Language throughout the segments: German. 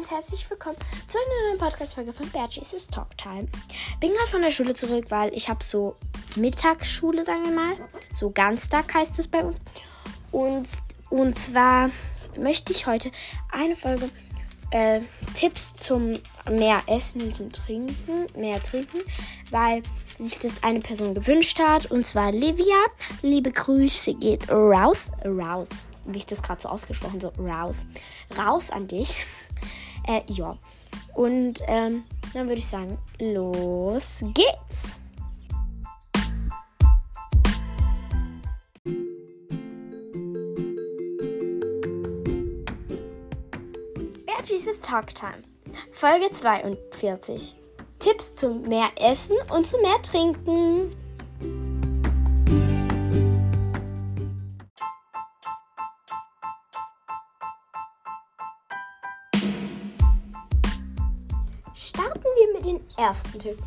ganz herzlich willkommen zu einer neuen Podcast-Folge von Bertie's Talk Time. Bin gerade von der Schule zurück, weil ich habe so Mittagsschule, sagen wir mal. So Ganztag heißt es bei uns. Und, und zwar möchte ich heute eine Folge äh, Tipps zum mehr Essen und zum Trinken, mehr trinken, weil sich das eine Person gewünscht hat. Und zwar Livia. Liebe Grüße geht raus. Raus wie ich das gerade so ausgesprochen, so raus. Raus an dich. Äh, ja. Und ähm, dann würde ich sagen, los geht's. Beatrice's Talk Time. Folge 42. Tipps zum mehr Essen und zu mehr Trinken. Ersten Tipp.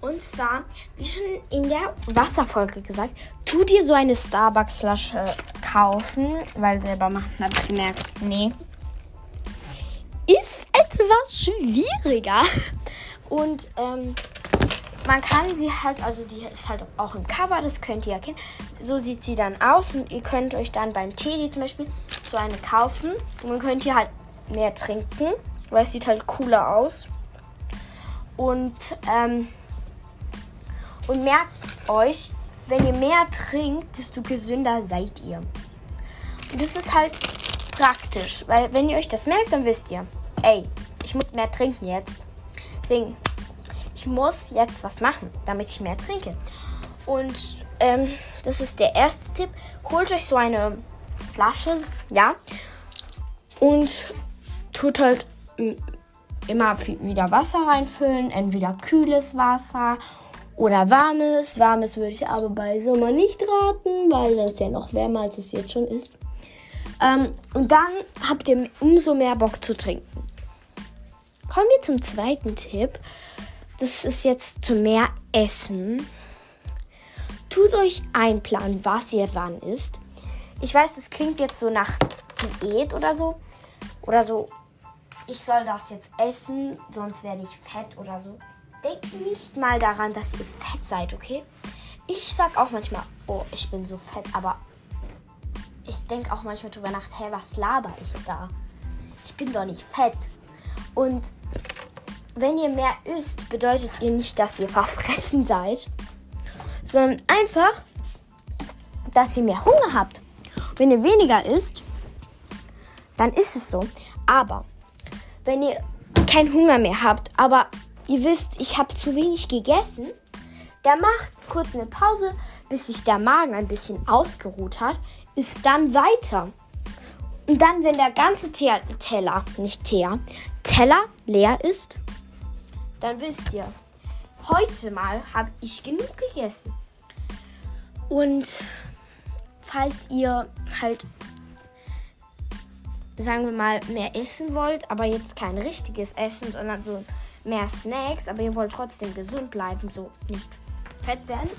Und zwar, wie schon in der Wasserfolge gesagt, tu dir so eine Starbucks-Flasche kaufen, weil selber machen, habe ich gemerkt, nee. Ist etwas schwieriger. Und ähm, man kann sie halt, also die ist halt auch im Cover, das könnt ihr erkennen. So sieht sie dann aus und ihr könnt euch dann beim Teddy zum Beispiel so eine kaufen. Und dann könnt ihr halt mehr trinken, weil es sieht halt cooler aus. Und, ähm, und merkt euch, wenn ihr mehr trinkt, desto gesünder seid ihr. Und das ist halt praktisch, weil wenn ihr euch das merkt, dann wisst ihr, ey, ich muss mehr trinken jetzt. Deswegen, ich muss jetzt was machen, damit ich mehr trinke. Und ähm, das ist der erste Tipp. Holt euch so eine Flasche, ja, und tut halt immer wieder Wasser reinfüllen, entweder kühles Wasser oder warmes. Warmes würde ich aber bei Sommer nicht raten, weil das ja noch wärmer als es jetzt schon ist. Ähm, und dann habt ihr umso mehr Bock zu trinken. Kommen wir zum zweiten Tipp. Das ist jetzt zu mehr Essen. Tut euch einplanen, was ihr wann isst. Ich weiß, das klingt jetzt so nach Diät oder so. Oder so ich soll das jetzt essen, sonst werde ich fett oder so. Denkt nicht mal daran, dass ihr fett seid, okay? Ich sag auch manchmal, oh, ich bin so fett, aber ich denke auch manchmal drüber nach, hä, was laber ich da? Ich bin doch nicht fett. Und wenn ihr mehr isst, bedeutet ihr nicht, dass ihr verfressen seid, sondern einfach, dass ihr mehr Hunger habt. Wenn ihr weniger isst, dann ist es so. Aber wenn ihr keinen Hunger mehr habt, aber ihr wisst, ich habe zu wenig gegessen, der macht kurz eine Pause, bis sich der Magen ein bisschen ausgeruht hat, ist dann weiter. Und dann, wenn der ganze Teller, Teller nicht Teer, Teller leer ist, dann wisst ihr, heute mal habe ich genug gegessen. Und falls ihr halt sagen wir mal, mehr essen wollt, aber jetzt kein richtiges Essen, sondern so mehr Snacks, aber ihr wollt trotzdem gesund bleiben, so nicht fett werden,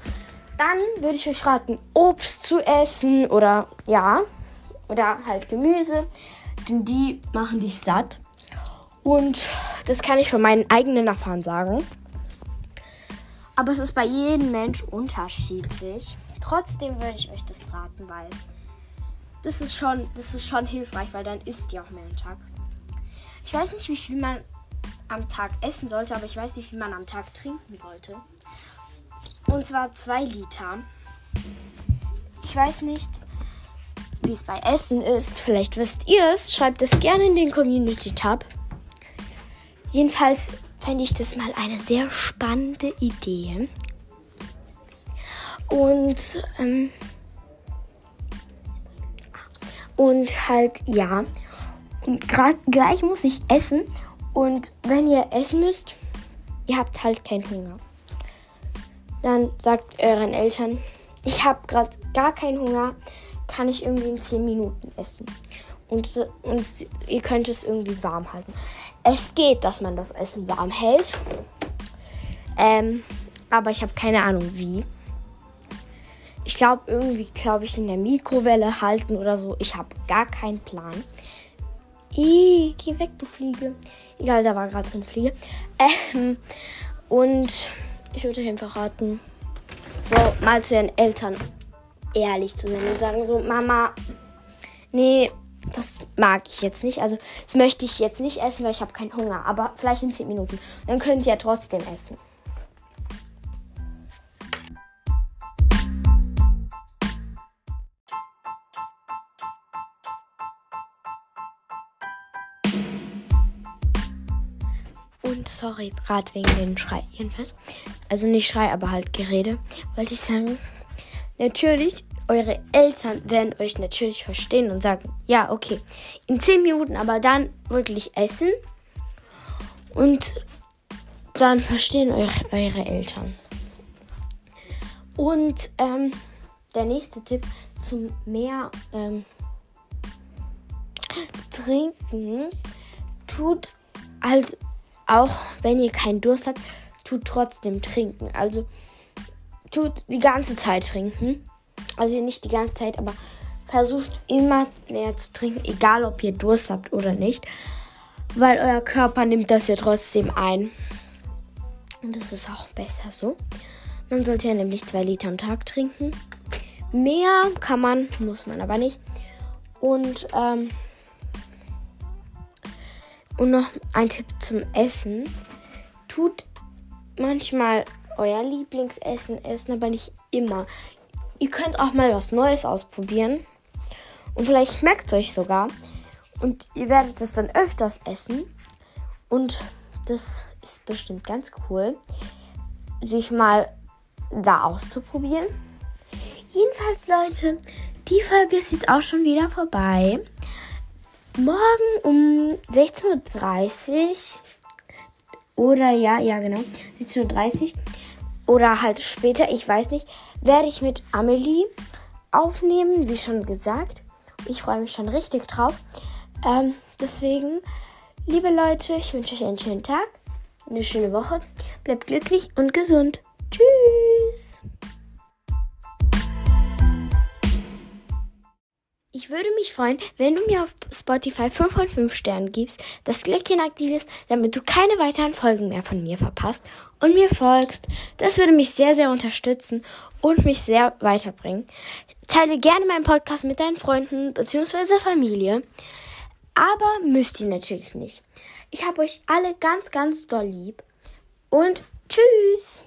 dann würde ich euch raten, Obst zu essen oder ja, oder halt Gemüse, denn die machen dich satt. Und das kann ich von meinen eigenen Erfahrungen sagen. Aber es ist bei jedem Mensch unterschiedlich. Trotzdem würde ich euch das raten, weil das ist schon, das ist schon hilfreich, weil dann isst ihr auch mehr am Tag. Ich weiß nicht, wie viel man am Tag essen sollte, aber ich weiß, wie viel man am Tag trinken sollte. Und zwar zwei Liter. Ich weiß nicht, wie es bei Essen ist. Vielleicht wisst ihr es. Schreibt es gerne in den Community-Tab. Jedenfalls fände ich das mal eine sehr spannende Idee. Und ähm, und halt, ja. Und grad, gleich muss ich essen. Und wenn ihr essen müsst, ihr habt halt keinen Hunger. Dann sagt euren Eltern, ich habe gerade gar keinen Hunger, kann ich irgendwie in 10 Minuten essen. Und, und ihr könnt es irgendwie warm halten. Es geht, dass man das Essen warm hält. Ähm, aber ich habe keine Ahnung wie. Ich glaube, irgendwie, glaube ich, in der Mikrowelle halten oder so. Ich habe gar keinen Plan. Ih, geh weg, du Fliege. Egal, da war gerade so eine Fliege. Ähm, und ich würde einfach raten, so mal zu ihren Eltern ehrlich zu sein und sagen so, Mama, nee, das mag ich jetzt nicht. Also das möchte ich jetzt nicht essen, weil ich habe keinen Hunger. Aber vielleicht in 10 Minuten. Dann könnt ihr ja trotzdem essen. Sorry, gerade wegen den Schrei jedenfalls. Also nicht Schrei, aber halt Gerede. Wollte ich sagen, natürlich, eure Eltern werden euch natürlich verstehen und sagen, ja, okay, in 10 Minuten, aber dann wirklich essen. Und dann verstehen eure, eure Eltern. Und ähm, der nächste Tipp zum mehr ähm, trinken, tut halt auch wenn ihr keinen Durst habt, tut trotzdem trinken. Also tut die ganze Zeit trinken. Also nicht die ganze Zeit, aber versucht immer mehr zu trinken, egal ob ihr Durst habt oder nicht. Weil euer Körper nimmt das ja trotzdem ein. Und das ist auch besser so. Man sollte ja nämlich zwei Liter am Tag trinken. Mehr kann man, muss man aber nicht. Und ähm, und noch ein Tipp zum Essen. Tut manchmal euer Lieblingsessen essen, aber nicht immer. Ihr könnt auch mal was Neues ausprobieren. Und vielleicht schmeckt es euch sogar. Und ihr werdet es dann öfters essen. Und das ist bestimmt ganz cool, sich mal da auszuprobieren. Jedenfalls, Leute, die Folge ist jetzt auch schon wieder vorbei morgen um 16.30 Uhr oder ja, ja genau, 16.30 Uhr oder halt später, ich weiß nicht, werde ich mit Amelie aufnehmen, wie schon gesagt. Ich freue mich schon richtig drauf. Ähm, deswegen, liebe Leute, ich wünsche euch einen schönen Tag, eine schöne Woche. Bleibt glücklich und gesund. Tschüss. Ich würde mich freuen, wenn du mir auf Spotify 5 von 5 Sternen gibst, das Glöckchen aktivierst, damit du keine weiteren Folgen mehr von mir verpasst und mir folgst. Das würde mich sehr, sehr unterstützen und mich sehr weiterbringen. Teile gerne meinen Podcast mit deinen Freunden bzw. Familie. Aber müsst ihr natürlich nicht. Ich habe euch alle ganz, ganz doll lieb. Und tschüss!